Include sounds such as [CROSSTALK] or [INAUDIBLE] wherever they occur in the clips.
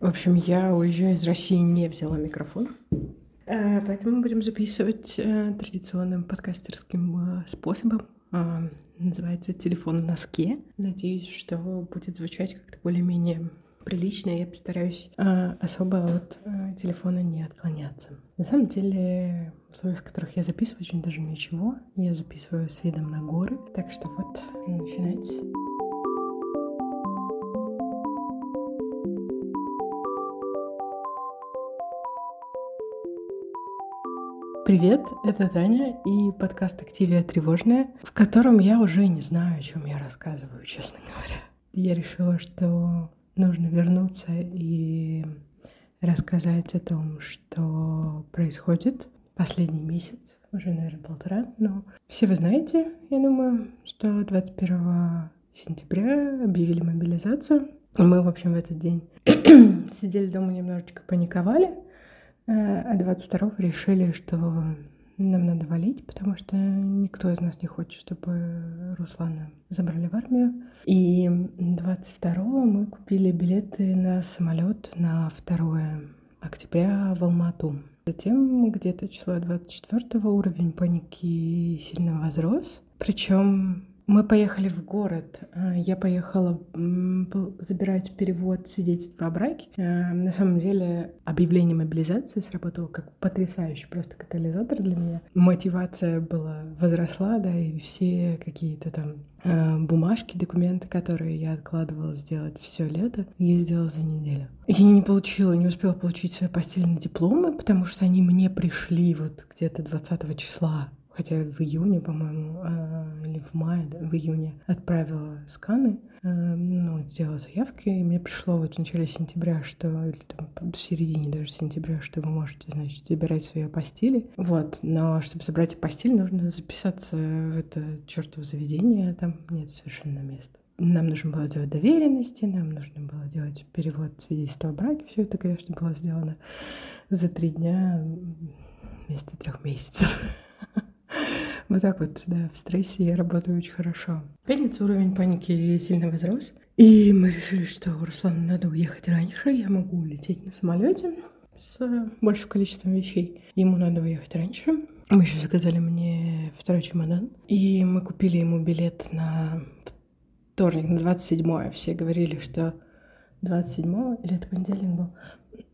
В общем, я, уезжая из России, не взяла микрофон. Э, поэтому будем записывать э, традиционным подкастерским э, способом. Называется «Телефон в носке». Надеюсь, что будет звучать как-то более-менее прилично. Я постараюсь особо от телефона не отклоняться. На самом деле, в условиях, в которых я записываю, очень даже ничего. Я записываю с видом на горы. Так что вот, начинайте. Привет, это Таня и подкаст «Активия тревожная», в котором я уже не знаю, о чем я рассказываю, честно говоря. Я решила, что нужно вернуться и рассказать о том, что происходит последний месяц, уже, наверное, полтора, но все вы знаете, я думаю, что 21 сентября объявили мобилизацию. Мы, в общем, в этот день [CLEARS THROAT] сидели дома, немножечко паниковали, а 22 решили, что нам надо валить, потому что никто из нас не хочет, чтобы Руслана забрали в армию. И 22 мы купили билеты на самолет на 2 октября в Алмату. Затем где-то число 24 уровень паники сильно возрос. Причем мы поехали в город. А, я поехала забирать перевод свидетельства о браке. А, на самом деле объявление мобилизации сработало как потрясающий просто катализатор для меня. Мотивация была возросла, да, и все какие-то там а, бумажки, документы, которые я откладывала сделать все лето, я сделала за неделю. Я не получила, не успела получить свои постельные дипломы, потому что они мне пришли вот где-то 20 числа хотя в июне, по-моему, э, или в мае, да, в июне отправила сканы, э, ну, сделала заявки, и мне пришло вот в начале сентября, что, или там в середине даже сентября, что вы можете, значит, забирать свои апостили. Вот, но чтобы забрать апостиль, нужно записаться в это чертово заведение, там нет совершенно места. Нам нужно было делать доверенности, нам нужно было делать перевод свидетельства о браке. Все это, конечно, было сделано за три дня вместо трех месяцев. [LAUGHS] Вот так вот, да, в стрессе я работаю очень хорошо. В пятницу уровень паники сильно возрос. И мы решили, что Руслану надо уехать раньше, я могу улететь на самолете с большим количеством вещей. Ему надо уехать раньше. Мы еще заказали мне второй чемодан. И мы купили ему билет на вторник, на 27 Все говорили, что 27 или это понедельник был?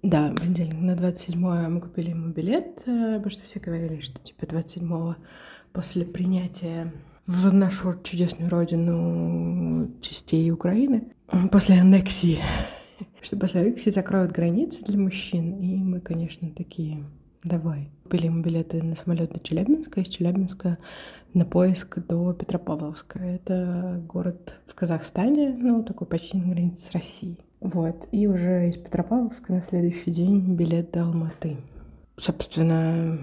Да, понедельник. На 27 мы купили ему билет, э, потому что все говорили, что типа 27 после принятия в нашу чудесную родину частей Украины, после аннексии, [LAUGHS] что после аннексии закроют границы для мужчин, и мы, конечно, такие, давай. Купили ему билеты на самолет до Челябинска, из Челябинска на поиск до Петропавловска. Это город в Казахстане, ну, такой почти на границе с Россией. Вот, и уже из Петропавловска на следующий день билет до Алматы собственно,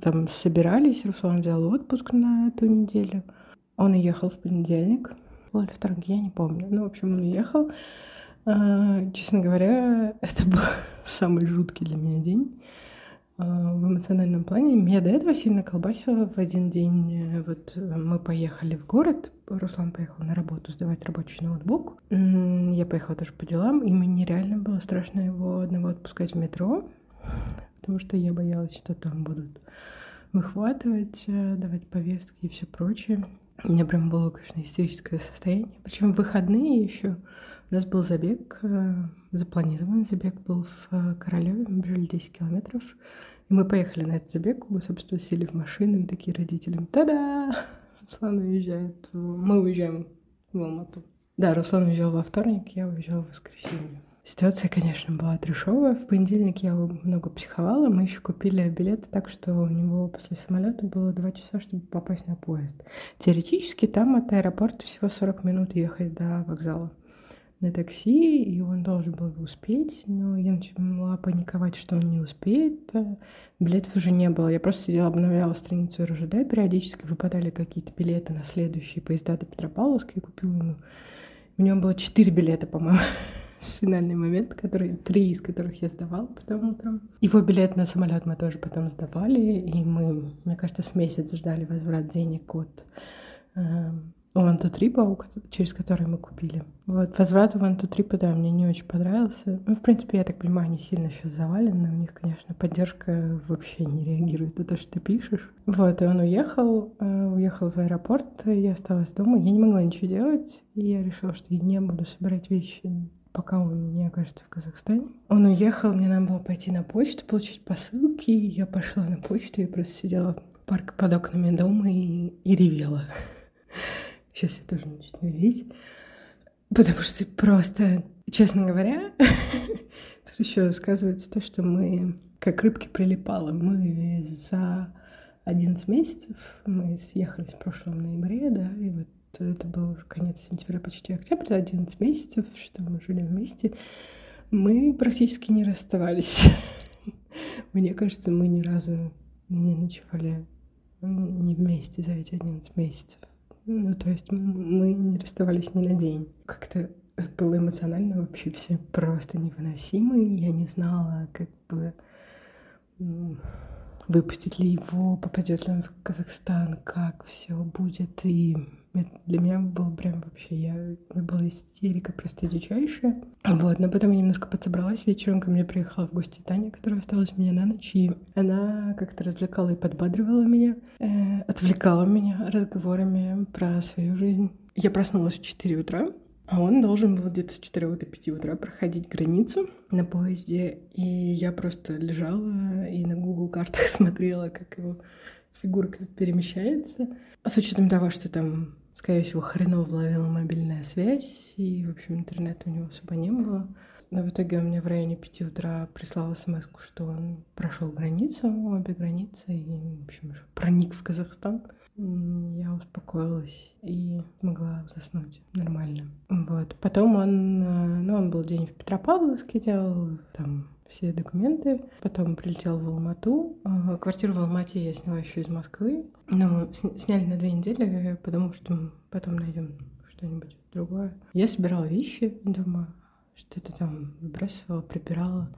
там собирались, Руслан взял отпуск на эту неделю. Он уехал в понедельник, или вторник, я не помню. Ну, в общем, он уехал. А, честно говоря, [LAUGHS] это был самый жуткий для меня день в эмоциональном плане. Меня до этого сильно колбасило в один день. Вот мы поехали в город, Руслан поехал на работу сдавать рабочий ноутбук. Я поехала тоже по делам, и мне реально было страшно его одного отпускать в метро потому что я боялась, что там будут выхватывать, э, давать повестки и все прочее. У меня прям было, конечно, истерическое состояние. Причем в выходные еще у нас был забег, э, запланированный забег был в э, Королеве, мы бежали 10 километров. И мы поехали на этот забег, мы, собственно, сели в машину и такие родителям, та-да, Руслан уезжает, мы уезжаем в Алмату. Да, Руслан уезжал во вторник, я уезжала в воскресенье. Ситуация, конечно, была трешовая. В понедельник я много психовала. Мы еще купили билеты так, что у него после самолета было два часа, чтобы попасть на поезд. Теоретически там от аэропорта всего 40 минут ехать до вокзала на такси, и он должен был успеть, но я начала паниковать, что он не успеет. Билетов уже не было. Я просто сидела, обновляла страницу РЖД, периодически выпадали какие-то билеты на следующие поезда до Петропавловска, и купила ему. У него было четыре билета, по-моему [LAUGHS] финальный момент, который, три из которых я сдавала потом утром. Его билет на самолет мы тоже потом сдавали, и мы, мне кажется, с месяц ждали возврат денег от, э, One to Trip, через который мы купили. Вот, возврат One to Trip, да, мне не очень понравился. Ну, в принципе, я так понимаю, они сильно сейчас завалены. У них, конечно, поддержка вообще не реагирует на то, что ты пишешь. Вот, и он уехал, э, уехал в аэропорт, я осталась дома. Я не могла ничего делать, и я решила, что я не буду собирать вещи пока он не окажется в Казахстане. Он уехал, мне надо было пойти на почту, получить посылки. Я пошла на почту, я просто сидела парк под окнами дома и, и ревела. [LAUGHS] Сейчас я тоже начну реветь. Потому что просто, честно говоря, [LAUGHS] тут еще сказывается то, что мы как рыбки прилипалы. Мы за 11 месяцев, мы съехались в прошлом ноябре, да, и вот это был уже конец сентября, почти октябрь, 11 месяцев, что мы жили вместе, мы практически не расставались. [LAUGHS] Мне кажется, мы ни разу не ночевали не вместе за эти 11 месяцев. Ну, то есть мы не расставались ни на день. Как-то было эмоционально вообще все просто невыносимо, я не знала, как бы выпустить ли его, попадет ли он в Казахстан, как все будет. И для меня было прям вообще, я, была истерика просто дичайшая. Вот, но потом я немножко подсобралась вечером, ко мне приехала в гости Таня, которая осталась у меня на ночь, и она как-то развлекала и подбадривала меня, э, отвлекала меня разговорами про свою жизнь. Я проснулась в 4 утра, а он должен был где-то с 4 до 5 утра проходить границу на поезде. И я просто лежала и на Google картах [LAUGHS] смотрела, как его фигурка перемещается. С учетом того, что там, скорее всего, хреново ловила мобильная связь, и, в общем, интернета у него особо не было. Но в итоге он мне в районе 5 утра прислал смс что он прошел границу, обе границы, и, в общем, проник в Казахстан я успокоилась и могла заснуть нормально. Вот. Потом он, э, ну, он был день в Петропавловске, делал там все документы. Потом прилетел в Алмату. Э, квартиру в Алмате я сняла еще из Москвы. Но мы сняли на две недели, потому что потом найдем что-нибудь другое. Я собирала вещи дома, что-то там выбрасывала, прибирала.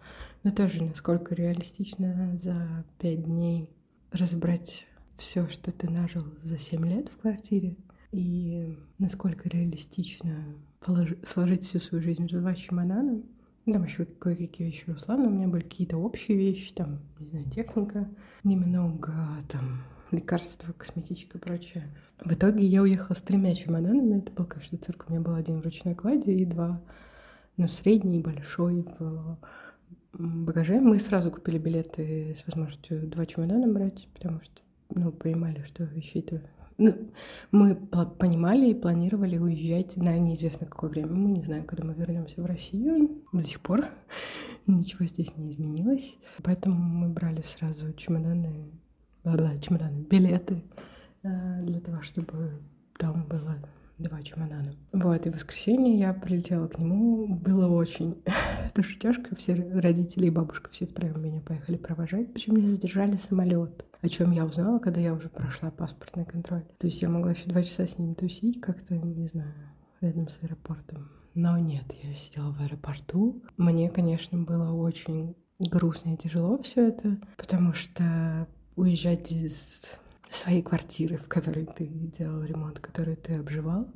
Но тоже насколько реалистично за пять дней разбрать все, что ты нажил за 7 лет в квартире, и насколько реалистично положи, сложить всю свою жизнь в два чемодана. Там еще кое-какие вещи Руслана, у меня были какие-то общие вещи, там, не знаю, техника, немного, там, лекарства, косметичка и прочее. В итоге я уехала с тремя чемоданами, это был, конечно, цирк, у меня был один в ручной кладе и два, ну, средний и большой в багаже. Мы сразу купили билеты с возможностью два чемодана брать, потому что ну, понимали, что вещей-то... Ну, мы понимали и планировали уезжать на неизвестно какое время. Мы не знаем, когда мы вернемся в Россию. До сих пор [LAUGHS] ничего здесь не изменилось. Поэтому мы брали сразу чемоданы, да, чемоданы, билеты э, для того, чтобы там было два чемодана. Вот, и в воскресенье я прилетела к нему. Было очень [LAUGHS] тоже тяжко. Все родители и бабушка все втроем меня поехали провожать. Почему не задержали самолет? О чем я узнала, когда я уже прошла паспортный контроль. То есть я могла еще два часа с ним тусить как-то, не знаю, рядом с аэропортом. Но нет, я сидела в аэропорту. Мне, конечно, было очень грустно и тяжело все это, потому что уезжать из своей квартиры, в которой ты делал ремонт, которую ты обживал.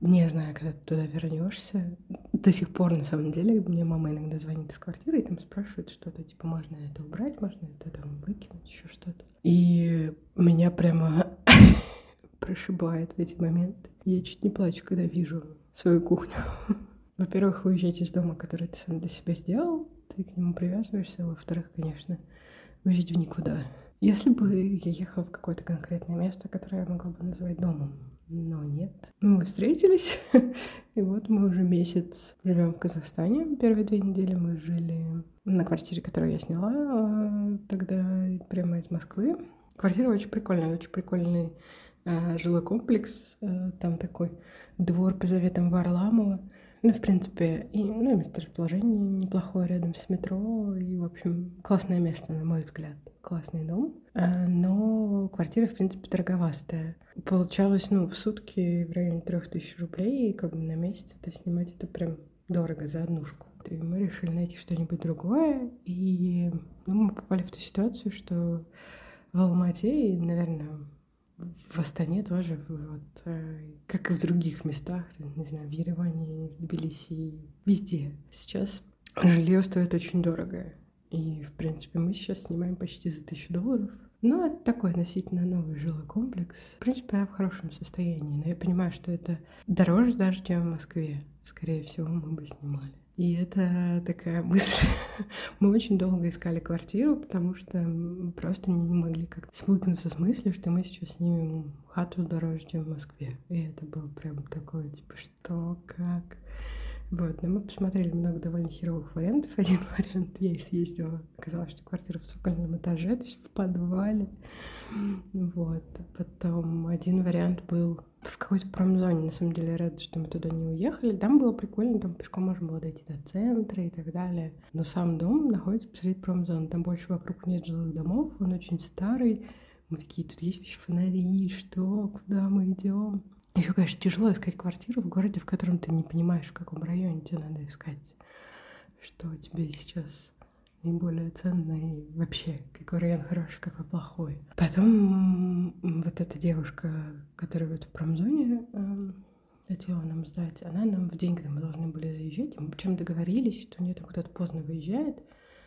Не знаю, когда ты туда вернешься. До сих пор, на самом деле, мне мама иногда звонит из квартиры и там спрашивает что-то, типа, можно это убрать, можно это там выкинуть, еще что-то. И меня прямо [LAUGHS] прошибает в эти моменты. Я чуть не плачу, когда вижу свою кухню. [LAUGHS] Во-первых, уезжать из дома, который ты сам для себя сделал, ты к нему привязываешься. Во-вторых, конечно, уезжать в никуда. Если бы я ехала в какое-то конкретное место, которое я могла бы назвать домом, но нет. Мы встретились, [LAUGHS] и вот мы уже месяц живем в Казахстане. Первые две недели мы жили на квартире, которую я сняла а, тогда прямо из Москвы. Квартира очень прикольная, очень прикольный э, жилой комплекс. Э, там такой двор по заветам Варламова. Ну, в принципе, и, ну, и месторасположение неплохое рядом с метро. И, в общем, классное место, на мой взгляд. Классный дом. А, но квартира, в принципе, дороговастая. Получалось, ну, в сутки в районе трех тысяч рублей, и как бы на месяц это снимать, это прям дорого за однушку. И мы решили найти что-нибудь другое, и ну, мы попали в ту ситуацию, что в Алмате и, наверное, в Астане тоже, вот, э, как и в других местах, не знаю, в Ереване, в Тбилиси, везде. Сейчас жилье стоит очень дорого. И, в принципе, мы сейчас снимаем почти за тысячу долларов. Ну, это такой относительно новый жилой комплекс. В принципе, она в хорошем состоянии. Но я понимаю, что это дороже даже, чем в Москве. Скорее всего, мы бы снимали. И это такая мысль. [LAUGHS] Мы очень долго искали квартиру, потому что просто не могли как-то свыкнуться с мыслью, что мы сейчас снимем хату дороже, чем в Москве. И это было прям такое, типа, что, как? Вот, но мы посмотрели много довольно херовых вариантов. [LAUGHS] Один вариант я съездила, оказалось, что квартира в цокольном этаже, то есть в подвале. Вот, потом один вариант был в какой-то промзоне, на самом деле, рада, что мы туда не уехали. Там было прикольно, там пешком можно было дойти до центра и так далее. Но сам дом находится посреди промзоны, там больше вокруг нет жилых домов, он очень старый. Мы такие, тут есть фонари, что, куда мы идем? Еще, конечно, тяжело искать квартиру в городе, в котором ты не понимаешь, в каком районе тебе надо искать, что тебе сейчас наиболее ценное и вообще, какой район хороший, какой плохой. Потом вот эта девушка, которая вот в промзоне э, хотела нам сдать, она нам в день, когда мы должны были заезжать, мы причем договорились, что у нее там кто-то поздно выезжает,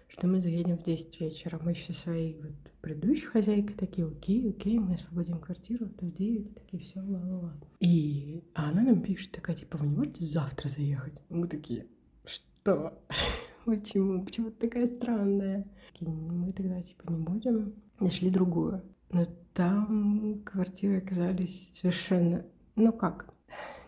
что мы заедем в 10 вечера. Мы еще своей вот предыдущей хозяйкой такие, окей, окей, мы освободим квартиру, то в 9, такие, все, ла-ла-ла. И а она нам пишет такая, типа, вы не можете завтра заехать? Мы такие, что? Почему? Почему ты такая странная? Мы тогда, типа, не будем. Нашли другую. Но там квартиры оказались совершенно... Ну как?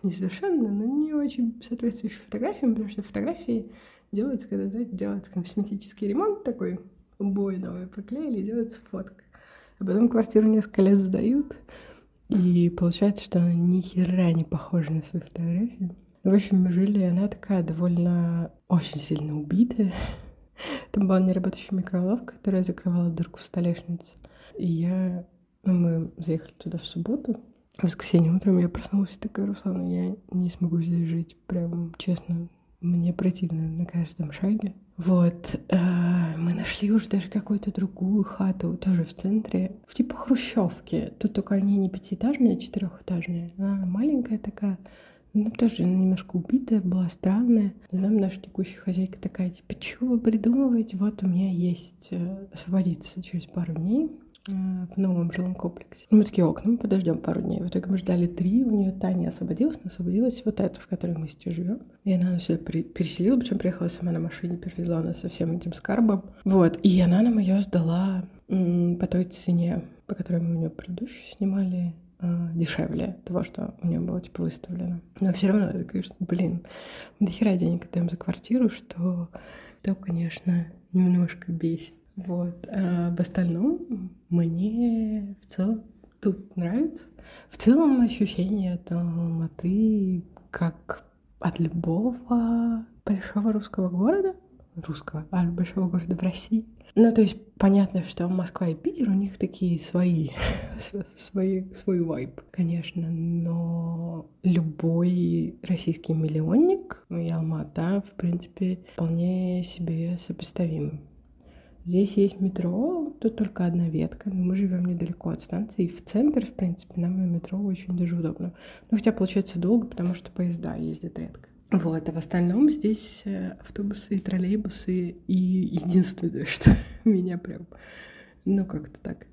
Не совершенно, но не очень соответствующие фотографиям, потому что фотографии делается, когда, знаете, делается косметический ремонт такой, обои новые поклеили, делается фотка. А потом квартиру несколько лет сдают, и получается, что она ни хера не похожа на свои фотографии. В общем, мы жили, и она такая довольно очень сильно убитая. [LAUGHS] Там была неработающая микроволновка, которая закрывала дырку в столешнице. И я... Ну, мы заехали туда в субботу. В воскресенье утром я проснулась такая, Руслана, я не смогу здесь жить. Прям, честно, мне противно на каждом шаге. Вот, э, мы нашли уже даже какую-то другую хату, тоже в центре, в типа хрущевки. Тут только они не пятиэтажные, а четырехэтажные. Она маленькая такая, ну, тоже немножко убитая, была странная. Но нам наша текущая хозяйка такая, типа, что вы придумываете? Вот у меня есть э, освободиться через пару дней. Э, в новом жилом комплексе. мы такие, ок, ну мы подождем пару дней. В итоге мы ждали три, у нее Таня освободилась, но освободилась вот эта, в которой мы сейчас живем. И она нас сюда переселила, причем приехала сама на машине, перевезла нас со всем этим скарбом. Вот, и она нам ее сдала по той цене, по которой мы у нее предыдущую снимали, дешевле того, что у нее было типа выставлено. Но все равно это, конечно, блин, до хера денег отдаем за квартиру, что то, конечно, немножко бесит. Вот. А в остальном мне в целом тут нравится. В целом ощущение от Алматы как от любого большого русского города, русского, а большого города в России. Ну, то есть понятно, что Москва и Питер, у них такие свои, [LAUGHS] свои, свой вайб, конечно, но любой российский миллионник и Алмата, в принципе, вполне себе сопоставим Здесь есть метро, тут только одна ветка, но мы живем недалеко от станции, и в центр, в принципе, нам на метро очень даже удобно. Ну, хотя получается долго, потому что поезда ездят редко. Вот, а в остальном здесь э, автобусы и троллейбусы, и единственное, [LAUGHS] что меня прям, ну, как-то так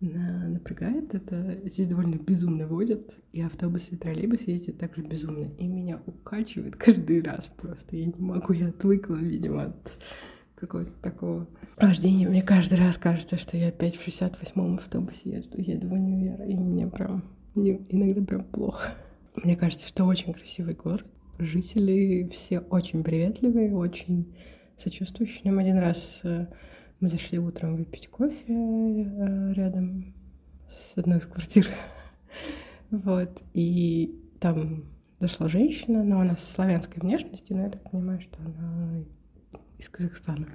напрягает, это здесь довольно безумно водят, и автобусы и троллейбусы ездят также безумно, и меня укачивает каждый раз просто, я не могу, я отвыкла, видимо, от какого-то такого рождения. Мне каждый раз кажется, что я опять в 68-м автобусе еду, еду в универ, и мне прям иногда прям плохо. Мне кажется, что очень красивый город. Жители все очень приветливые, очень сочувствующие. Нам один раз э, мы зашли утром выпить кофе э, рядом с одной из квартир. [LAUGHS] Вот. И там зашла женщина, но она славянской внешности, но я так понимаю, что она из Казахстана.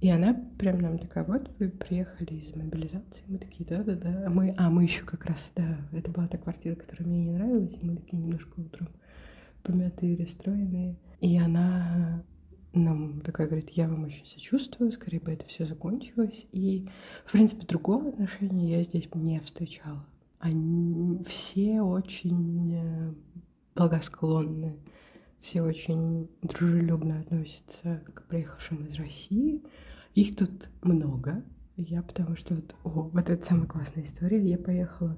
И она прям нам такая, вот вы приехали из мобилизации. Мы такие, да-да-да. А мы, а мы еще как раз, да, это была та квартира, которая мне не нравилась, и мы такие немножко утром помятые, расстроенные. И она нам такая говорит, я вам очень сочувствую, скорее бы это все закончилось. И, в принципе, другого отношения я здесь не встречала. они все очень э, благосклонны, все очень дружелюбно относятся к приехавшим из России. Их тут много. Я потому что вот, о, вот это самая классная история. Я поехала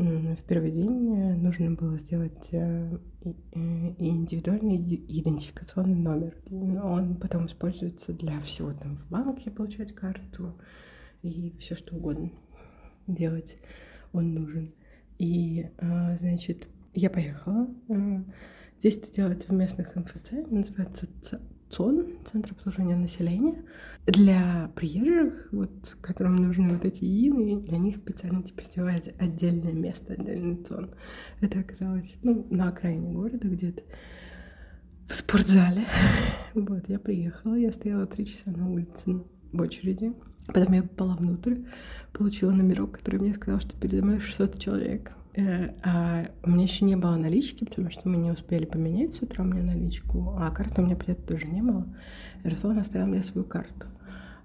в первый день, нужно было сделать э, индивидуальный идентификационный номер. Он потом используется для всего, там в банке получать карту и все что угодно делать он нужен. И, а, значит, я поехала. Здесь это делается в местных МФЦ, называется ЦОН, Центр обслуживания населения. Для приезжих, вот, которым нужны вот эти ины, для них специально типа сделали отдельное место, отдельный ЦОН. Это оказалось, ну, на окраине города где-то в спортзале. [LAUGHS] Вот, я приехала, я стояла три часа на улице в очереди. Потом я попала внутрь, получила номерок, который мне сказал, что передо мной 600 человек. Э, а у меня еще не было налички, потому что мы не успели поменять с утра мне наличку, а карты у меня, понятно, тоже не было. Руслан оставил мне свою карту.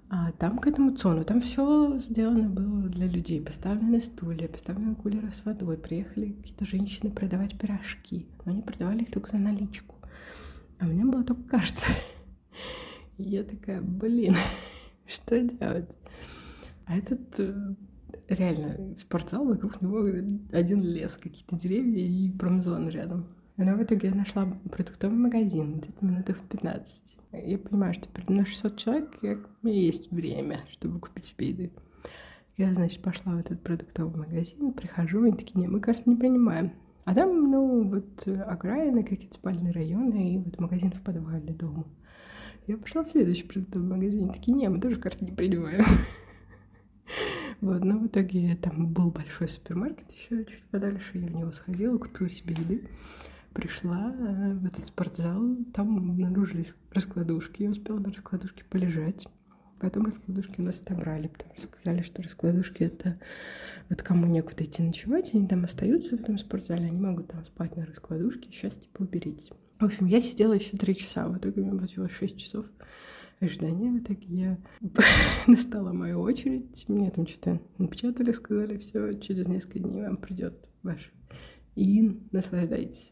А там к этому цону, там все сделано было для людей. Поставлены стулья, поставлены кулеры с водой. Приехали какие-то женщины продавать пирожки. Но они продавали их только за наличку. А у меня была только карта. [LAUGHS] Я такая, блин, [LAUGHS] что делать? А этот э, реально спортзал, вокруг него один лес, какие-то деревья и промзона рядом. Но в итоге я нашла продуктовый магазин где-то минутах в 15. Я понимаю, что мной 600 человек, и у меня есть время, чтобы купить себе еды. Я, значит, пошла в этот продуктовый магазин, прихожу, они такие, не, мы, кажется, не принимаем. А там, ну, вот окраины, какие-то спальные районы, и вот магазин в подвале дома. Я пошла в следующий продуктовый магазин, такие, не, мы тоже карты не принимаем. [LAUGHS] Вот, но в итоге там был большой супермаркет еще чуть подальше, я в него сходила, купила себе еды, пришла э, в этот спортзал, там обнаружились раскладушки, я успела на раскладушке полежать. Потом раскладушки у нас отобрали, потому что сказали, что раскладушки это вот кому некуда идти ночевать, они там остаются в этом спортзале, они могут там спать на раскладушке, сейчас типа уберите. В общем, я сидела еще три часа, в итоге у меня было шесть часов ожидания. В итоге я [LAUGHS] настала мою очередь. Мне там что-то напечатали, сказали, все, через несколько дней вам придет ваш ин, наслаждайтесь.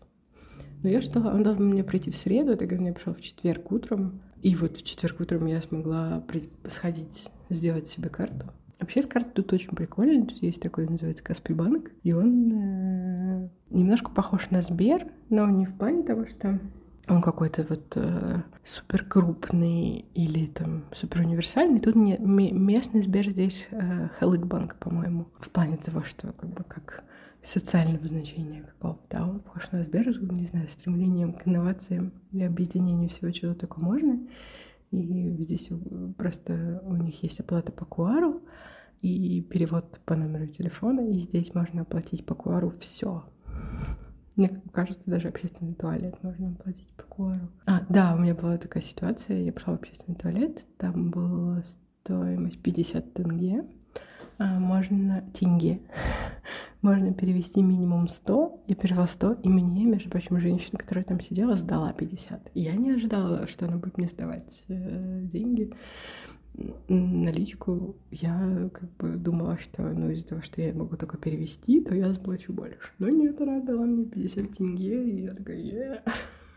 Но я ждала, он должен мне прийти в среду, это мне пришел в четверг утром. И вот в четверг утром я смогла при... сходить, сделать себе карту. Вообще с картой тут очень прикольно. Тут есть такой, называется Каспий банк. И он э, немножко похож на Сбер, но не в плане того, что он какой-то вот э, супер крупный или там супер универсальный. Тут не, местный Сбер здесь э, Банк, по-моему. В плане того, что как бы как социального значения какого-то. Да, он похож на Сбер, не знаю, стремлением к инновациям и объединению всего, чего только можно. И здесь просто у них есть оплата по QR и перевод по номеру телефона, и здесь можно оплатить по QR все мне кажется, даже общественный туалет можно оплатить по QR. А, да, у меня была такая ситуация, я пошла в общественный туалет, там была стоимость 50 тенге, а можно тенге. [LAUGHS] можно перевести минимум 100. Я перевела 100, и мне, между прочим, женщина, которая там сидела, сдала 50. И я не ожидала, что она будет мне сдавать э, деньги наличку, я как бы думала, что ну из-за того, что я могу только перевести, то я заплачу больше. Но нет, она дала мне 50 тенге, и я такая, yeah.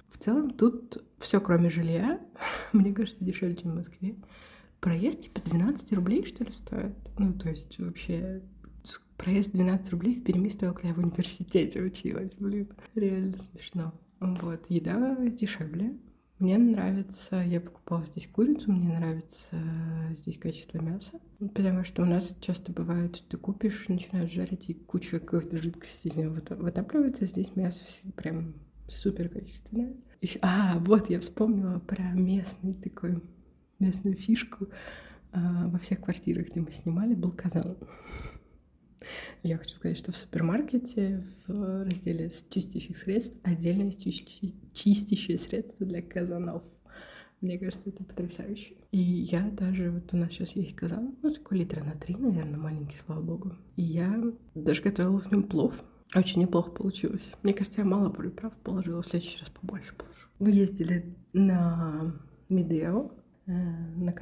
В целом тут все кроме жилья, [LAUGHS] мне кажется, дешевле, чем в Москве. Проезд типа 12 рублей, что ли, стоит. Ну, то есть вообще проезд 12 рублей в Перми стоил, когда я в университете училась, блин. Реально смешно. Вот, еда дешевле, мне нравится, я покупала здесь курицу, мне нравится здесь качество мяса, потому что у нас часто бывает, что ты купишь, начинаешь жарить, и куча какой-то жидкости из него вытапливается, здесь мясо прям супер качественное. Еще... А, вот, я вспомнила про местный такой, местную фишку. А, во всех квартирах, где мы снимали, был казан. Я хочу сказать, что в супермаркете в разделе чистящих средств отдельно есть чистящие средства для казанов. Мне кажется, это потрясающе. И я даже, вот у нас сейчас есть казан, ну, такой литра на три, наверное, маленький, слава богу. И я даже готовила в нем плов. Очень неплохо получилось. Мне кажется, я мало приправ положила, в следующий раз побольше положу. Мы ездили на Медео, на,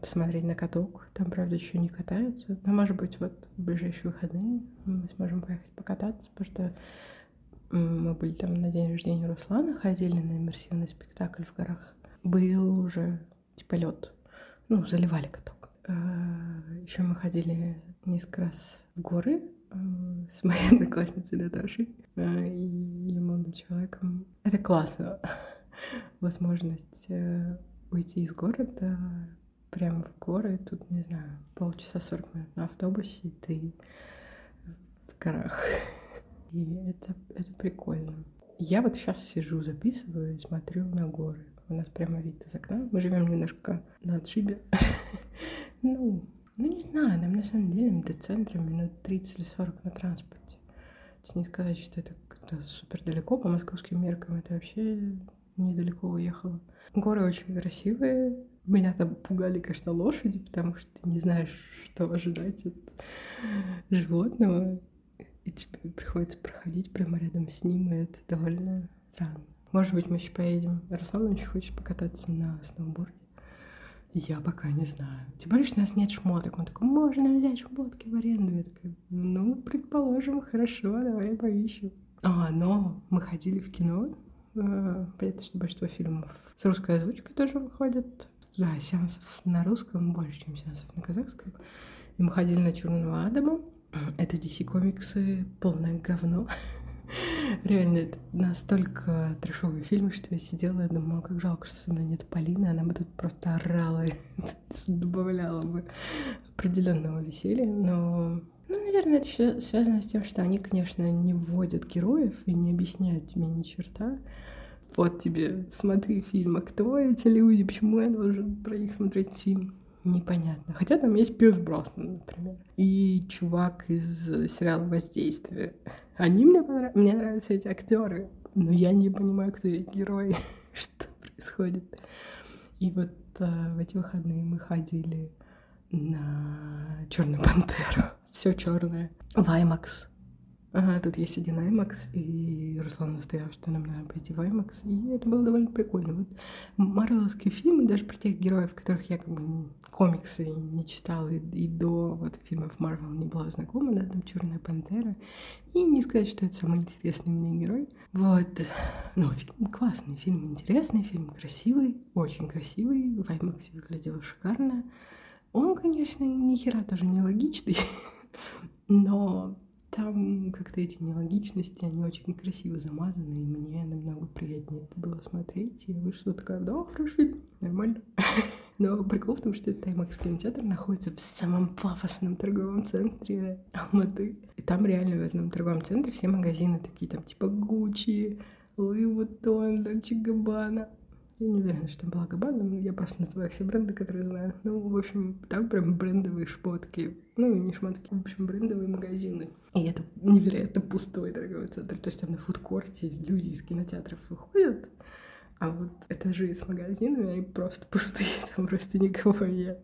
посмотреть на каток. Там, правда, еще не катаются. Но, может быть, вот в ближайшие выходные мы сможем поехать покататься, потому что мы были там на день рождения Руслана, ходили на иммерсивный спектакль в горах. Был уже типа лед. Ну, заливали каток. А, еще мы ходили несколько раз в горы э, с моей [LAUGHS] одноклассницей Наташей э, и молодым человеком. Это классно. [LAUGHS] Возможность э, уйти из города прямо в горы. Тут, не знаю, полчаса 40 минут на автобусе, и ты в горах. [LAUGHS] И это, это прикольно. Я вот сейчас сижу, записываю и смотрю на горы. У нас прямо вид из окна. Мы живем немножко на отшибе. [LAUGHS] Ну, ну не знаю, нам на самом деле до центра минут 30 или 40 на транспорте. То есть не сказать, что это как-то супер далеко по московским меркам, это вообще недалеко уехала. Горы очень красивые. Меня там пугали, конечно, лошади, потому что ты не знаешь, что ожидать от животного. И тебе приходится проходить прямо рядом с ним, и это довольно странно. Может быть, мы еще поедем. Руслан очень хочет покататься на сноуборде. Я пока не знаю. Тем более, что у нас нет шмоток. Он такой, можно взять шмотки в аренду. Я такая, ну, предположим, хорошо, давай поищем. А, но мы ходили в кино. Э, понятно, что большинство фильмов с русской озвучкой тоже выходят. Да, сеансов на русском больше, чем сеансов на казахском. И мы ходили на Черного Адама. [CLEARS THROAT] Это DC комиксы, полное говно. [LAUGHS] Реально, это настолько трешовый фильм, что я сидела и думала, как жалко, что со мной нет Полины, она бы тут просто орала и [LAUGHS] добавляла бы определенного веселья, но ну, наверное, это еще связано с тем, что они, конечно, не вводят героев и не объясняют тебе ни черта. Вот тебе, смотри фильм, а кто эти люди, почему я должен про них смотреть фильм? Непонятно. Хотя там есть Пирс Броснан, например. И чувак из сериала «Воздействие». Они мне понравились. Мне нравятся эти актеры. Но я не понимаю, кто эти герои, [LAUGHS] что происходит. И вот а, в эти выходные мы ходили на Черную пантеру. Все черное. В IMAX. Ага, тут есть один IMAX, и Руслан настоял, что нам надо пойти в IMAX, и это было довольно прикольно. Вот марвеловские фильмы, даже про тех героев, которых я как бы комиксы не читала, и, и до вот фильмов Марвел не была знакома, да, там Черная пантера, и не сказать, что это самый интересный мне герой. Вот, но фильм классный, фильм интересный, фильм красивый, очень красивый, в IMAX выглядел шикарно. Он, конечно, ни хера тоже не логичный, [LAUGHS] но там как-то эти нелогичности, они очень красиво замазаны, и мне намного приятнее это было смотреть. И я вышла такая, да, хорошо, нормально. [LAUGHS] Но прикол в том, что этот IMAX кинотеатр находится в самом пафосном торговом центре Алматы. И там реально в этом торговом центре все магазины такие, там типа Гуччи, Луи Вуттон, Дольче Габбана. Я не уверена, что была Габбана, я просто называю все бренды, которые знаю. Ну, в общем, там прям брендовые шмотки. Ну, не шмотки, в общем, брендовые магазины. И это невероятно пустой торговый центр. То есть там на фудкорте люди из кинотеатров выходят, а вот этажи с магазинами, они просто пустые, [LAUGHS] там просто никого нет.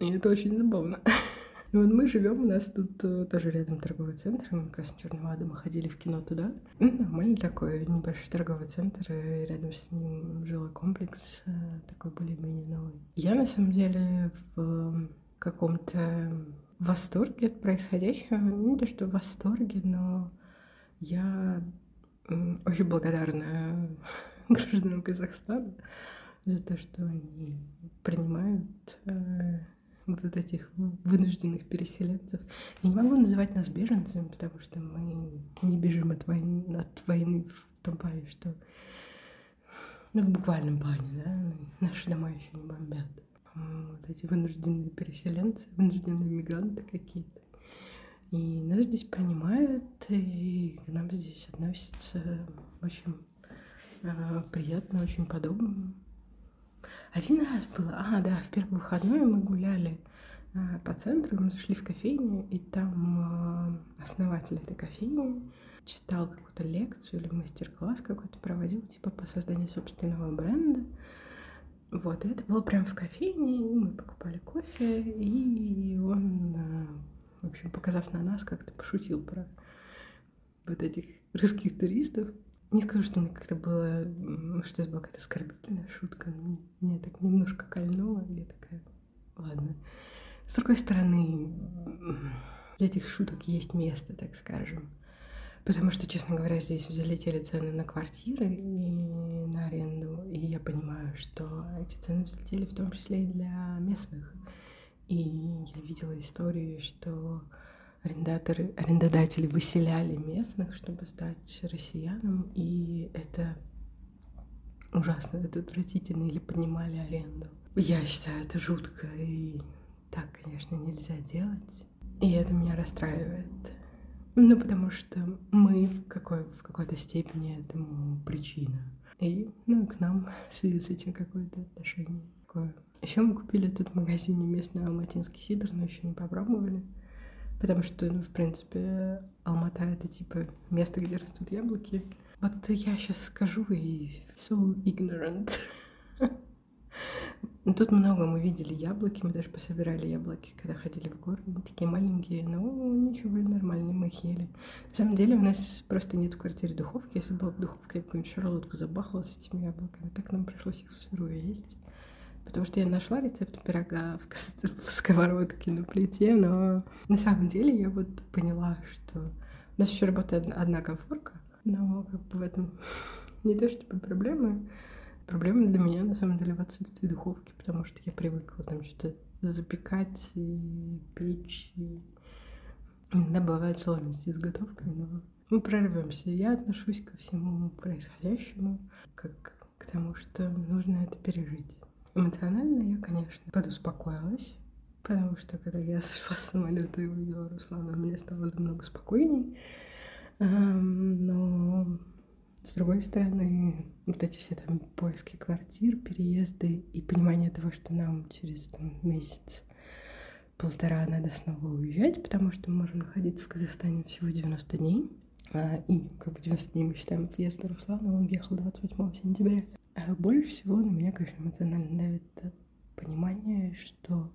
И это очень забавно. И вот мы живем, у нас тут э, тоже рядом торговый центр, мы как раз Черного Ада мы ходили в кино туда. Ну, такой небольшой торговый центр, и рядом с ним жилой комплекс, э, такой более-менее новый. Я на самом деле в каком-то восторге от происходящего. Не то, что в восторге, но я очень благодарна [LAUGHS] гражданам Казахстана за то, что они принимают э, вот этих вынужденных переселенцев. Я не могу называть нас беженцами, потому что мы не бежим от войны, от войны в том плане, что ну, в буквальном плане, да, наши дома еще не бомбят. Вот эти вынужденные переселенцы, вынужденные мигранты какие-то. И нас здесь принимают, и к нам здесь относятся очень э, приятно, очень подобно. Один раз было, а, да, в первый выходной мы гуляли э, по центру, мы зашли в кофейню, и там э, основатель этой кофейни читал какую-то лекцию или мастер-класс какой-то проводил, типа по созданию собственного бренда. Вот, и это было прямо в кофейне, мы покупали кофе, и он, э, в общем, показав на нас, как-то пошутил про вот этих русских туристов. Не скажу, что мне как-то было, что это была какая-то оскорбительная шутка. Меня так немножко кольнуло. Я такая, ладно. С другой стороны, для этих шуток есть место, так скажем. Потому что, честно говоря, здесь взлетели цены на квартиры и на аренду. И я понимаю, что эти цены взлетели в том числе и для местных. И я видела истории, что арендаторы, арендодатели выселяли местных, чтобы сдать россиянам, и это ужасно, это отвратительно, или поднимали аренду. Я считаю, это жутко, и так, конечно, нельзя делать. И это меня расстраивает. Ну, потому что мы в, какой, в какой-то степени этому причина. И, ну, и к нам [LAUGHS] в связи с этим какое-то отношение такое. Еще мы купили тут в магазине местный алматинский сидр, но еще не попробовали. Потому что, ну, в принципе, Алмата — это, типа, место, где растут яблоки. Вот я сейчас скажу и so ignorant. [LAUGHS] Тут много мы видели яблоки, мы даже пособирали яблоки, когда ходили в горы. Они такие маленькие, но ничего, нормальные, мы их ели. На самом деле у нас просто нет в квартире духовки. Если была бы духовка, я бы какую-нибудь шарлотку забахала с этими яблоками. Так нам пришлось их в сырую есть. Потому что я нашла рецепт пирога в, в сковородке на плите, но на самом деле я вот поняла, что у нас еще работает одна конфорка, но как бы в этом [LAUGHS] не то чтобы проблемы. Проблема для меня, на самом деле, в отсутствии духовки, потому что я привыкла там что-то запекать и печь. И... Иногда бывают сложности с готовкой, но мы прорвемся. Я отношусь ко всему происходящему как к тому, что нужно это пережить. Эмоционально я, конечно, подуспокоилась, потому что когда я [LAUGHS] сошла с самолета и увидела Руслана, мне стало намного спокойней. Но с другой стороны, вот эти все там поиски квартир, переезды и понимание того, что нам через там, месяц полтора надо снова уезжать, потому что мы можем находиться в Казахстане всего 90 дней. А, и как бы 90 дней мы считаем отъезда Руслана, он въехал 28 сентября. А больше всего на меня, конечно, эмоционально давит понимание, что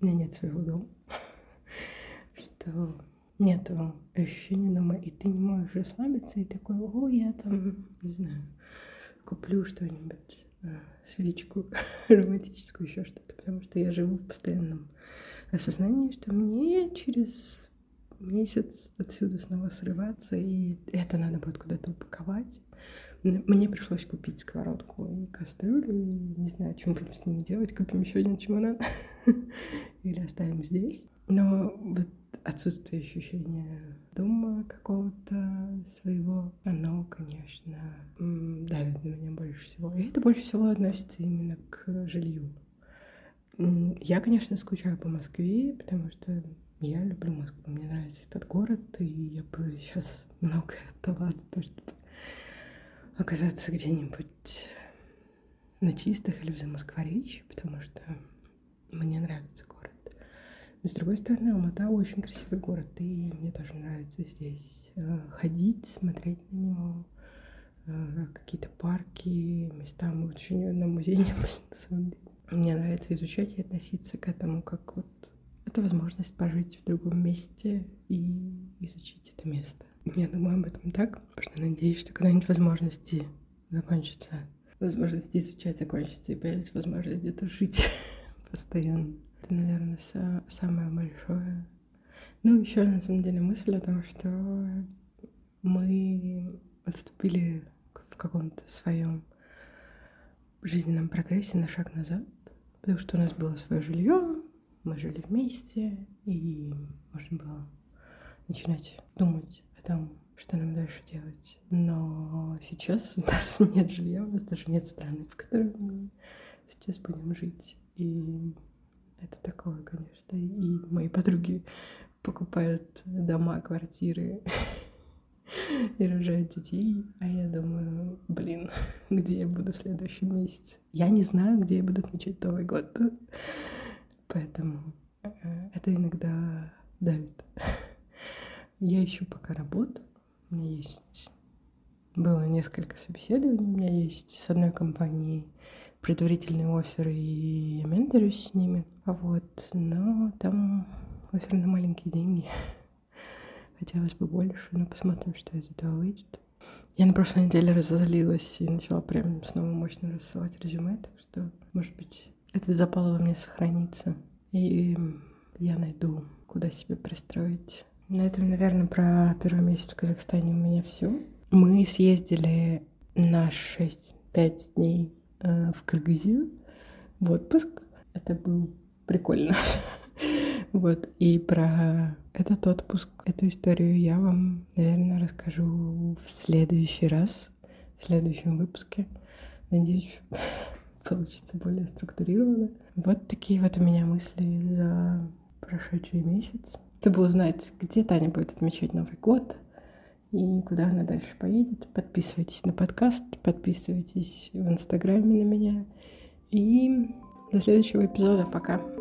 у меня нет своего дома, [LAUGHS] что нету ощущения дома, и ты не можешь расслабиться, и такой, о, я там, не знаю, куплю что-нибудь, э, свечку [LAUGHS] романтическую, еще что-то, потому что я живу в постоянном осознании, что мне через месяц отсюда снова срываться, и это надо будет куда-то упаковать. Мне пришлось купить сковородку и кастрюлю, и не знаю, чем будем с ними делать, купим еще один чемодан [LAUGHS] или оставим здесь. Но вот отсутствие ощущения дома какого-то своего, оно, конечно, давит на меня больше всего. И это больше всего относится именно к жилью. Я, конечно, скучаю по Москве, потому что я люблю Москву, мне нравится этот город, и я бы сейчас многое отдала за то, чтобы оказаться где-нибудь на чистых или в Замоскворечье, потому что мне нравится город. Но с другой стороны, Алмата очень красивый город, и мне тоже нравится здесь э, ходить, смотреть на него, э, какие-то парки, места. Мы вот еще ни одном музее не были, на самом деле. Мне нравится изучать и относиться к этому как вот это возможность пожить в другом месте и изучить это место. Я думаю об этом так, потому что надеюсь, что когда-нибудь возможности закончатся, возможности изучать закончатся, и появится возможность где-то жить [LAUGHS] постоянно. Это, наверное, самое большое. Ну, еще на самом деле мысль о том, что мы отступили в каком-то своем жизненном прогрессе на шаг назад, потому что у нас было свое жилье, мы жили вместе, и можно было начинать думать о том, что нам дальше делать. Но сейчас у нас [LAUGHS] нет жилья, у нас даже нет страны, в которой мы сейчас будем жить. И это такое, конечно. И мои подруги покупают дома, квартиры [LAUGHS] и рожают детей. А я думаю, блин, [LAUGHS] где я буду в следующем месяце? Я не знаю, где я буду отмечать Новый год. Поэтому э, это иногда давит. [LAUGHS] Я ищу пока работу. У меня есть... Было несколько собеседований. У меня есть с одной компанией предварительный офер, и я менторюсь с ними. А вот, но там офер на маленькие деньги. [LAUGHS] Хотелось бы больше, но посмотрим, что из этого выйдет. Я на прошлой неделе разозлилась и начала прям снова мощно рассылать резюме, так что, может быть, этот запал во мне сохранится. И я найду, куда себе пристроить. На этом, наверное, про первый месяц в Казахстане у меня все. Мы съездили на 6-5 дней э, в Кыргызию в отпуск. Это был прикольно. [LAUGHS] Вот, и про этот отпуск, эту историю я вам, наверное, расскажу в следующий раз, в следующем выпуске. Надеюсь, [LAUGHS] получится более структурированно. Вот такие вот у меня мысли за прошедший месяц. Чтобы узнать, где Таня будет отмечать Новый год и куда она дальше поедет, подписывайтесь на подкаст, подписывайтесь в Инстаграме на меня. И до следующего эпизода. Пока.